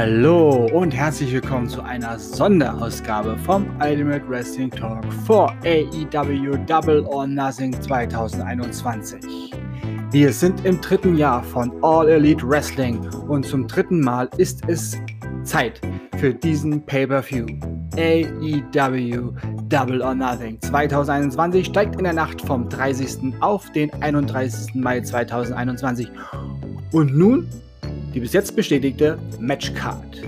Hallo und herzlich willkommen zu einer Sonderausgabe vom Ultimate Wrestling Talk for AEW Double or Nothing 2021. Wir sind im dritten Jahr von All Elite Wrestling und zum dritten Mal ist es Zeit für diesen Pay-Per-View. AEW Double or Nothing 2021 steigt in der Nacht vom 30. auf den 31. Mai 2021. Und nun die bis jetzt bestätigte Matchcard.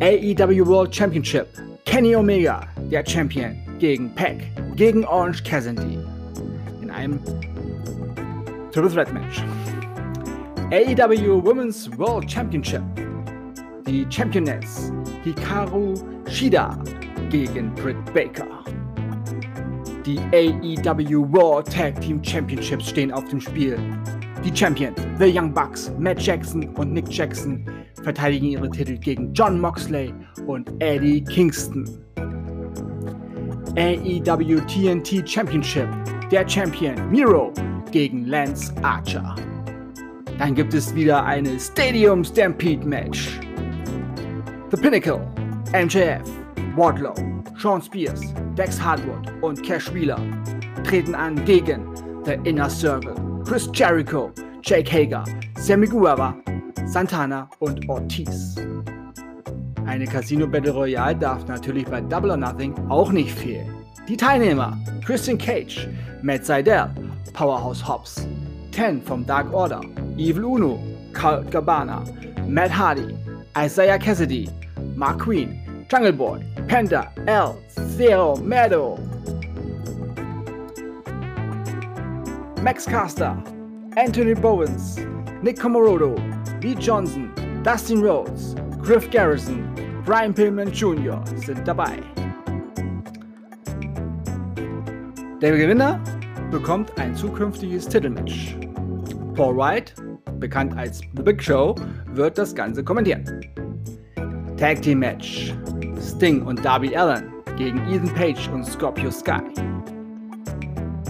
AEW World Championship. Kenny Omega, der Champion, gegen Pac, gegen Orange Cassidy. In einem Triple Threat Match. AEW Women's World Championship. Die Championess Hikaru Shida gegen Britt Baker. Die AEW World Tag Team Championships stehen auf dem Spiel. Die Champions, The Young Bucks, Matt Jackson und Nick Jackson verteidigen ihre Titel gegen John Moxley und Eddie Kingston. AEW TNT Championship, der Champion Miro gegen Lance Archer. Dann gibt es wieder eine Stadium Stampede Match. The Pinnacle, MJF, Wardlow, Sean Spears, Dex Hardwood und Cash Wheeler treten an gegen The Inner Circle. Chris Jericho, Jake Hager, Sammy Guevara, Santana und Ortiz. Eine Casino Battle Royale darf natürlich bei Double or Nothing auch nicht fehlen. Die Teilnehmer: Christian Cage, Matt Seidel, Powerhouse Hobbs, Ten vom Dark Order, Evil Uno, Colt Cabana, Matt Hardy, Isaiah Cassidy, Mark Queen, Jungle Boy, Panda, L, Zero, Meadow, Max Caster, Anthony Bowens, Nick Comorodo, Lee Johnson, Dustin Rhodes, Griff Garrison, Brian Pillman Jr. sind dabei. Der Gewinner bekommt ein zukünftiges Titelmatch. Paul Wright, bekannt als The Big Show, wird das Ganze kommentieren. Tag Team Match: Sting und Darby Allen gegen Ethan Page und Scorpio Sky.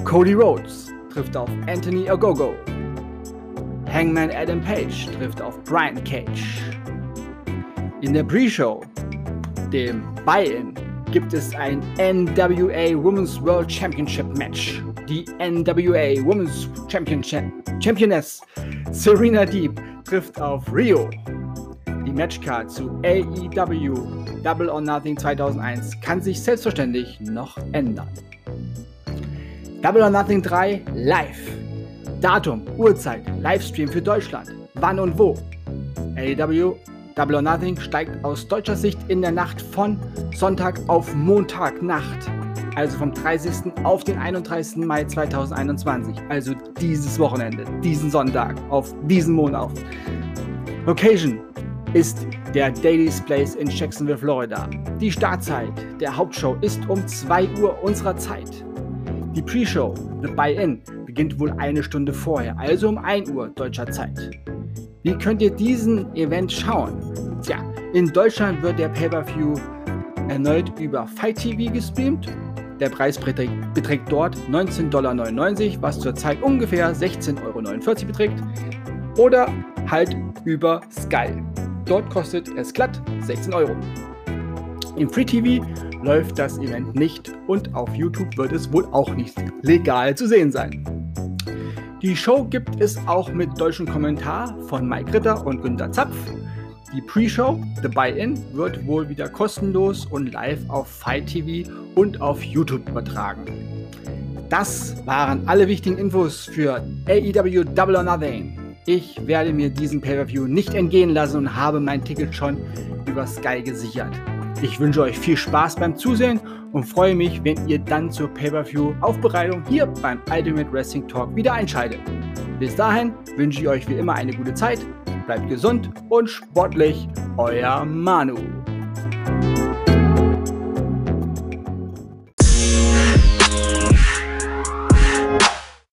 Cody Rhodes trifft auf Anthony Ogogo. Hangman Adam Page trifft auf Brian Cage. In der Pre-Show, dem Buy-In, gibt es ein NWA Women's World Championship Match. Die NWA Women's Championship Championess Serena Deep trifft auf Rio. Die Matchcard zu AEW Double or Nothing 2001 kann sich selbstverständlich noch ändern. Double or Nothing 3 live. Datum, Uhrzeit, Livestream für Deutschland. Wann und wo? AEW Double or Nothing steigt aus deutscher Sicht in der Nacht von Sonntag auf Montagnacht. Also vom 30. auf den 31. Mai 2021. Also dieses Wochenende, diesen Sonntag, auf diesen Monat. Location ist der Daily's Place in Jacksonville, Florida. Die Startzeit der Hauptshow ist um 2 Uhr unserer Zeit. Die Pre-Show, The Buy-In, beginnt wohl eine Stunde vorher, also um 1 Uhr deutscher Zeit. Wie könnt ihr diesen Event schauen? Tja, in Deutschland wird der Pay-Per-View erneut über Fight TV gestreamt. Der Preis beträgt, dort 19,99 Dollar, was zurzeit ungefähr 16,49 Euro beträgt. Oder halt über Sky. Dort kostet es glatt 16 Euro. Im Free TV läuft das Event nicht und auf YouTube wird es wohl auch nicht legal zu sehen sein. Die Show gibt es auch mit deutschem Kommentar von Mike Ritter und Günter Zapf. Die Pre-Show, The Buy-In, wird wohl wieder kostenlos und live auf Fight TV und auf YouTube übertragen. Das waren alle wichtigen Infos für AEW Double or Nothing. Ich werde mir diesen Pay-Per-View nicht entgehen lassen und habe mein Ticket schon über Sky gesichert. Ich wünsche euch viel Spaß beim Zusehen und freue mich, wenn ihr dann zur Pay-Per-View-Aufbereitung hier beim Ultimate Wrestling Talk wieder einschaltet. Bis dahin wünsche ich euch wie immer eine gute Zeit, bleibt gesund und sportlich, euer Manu.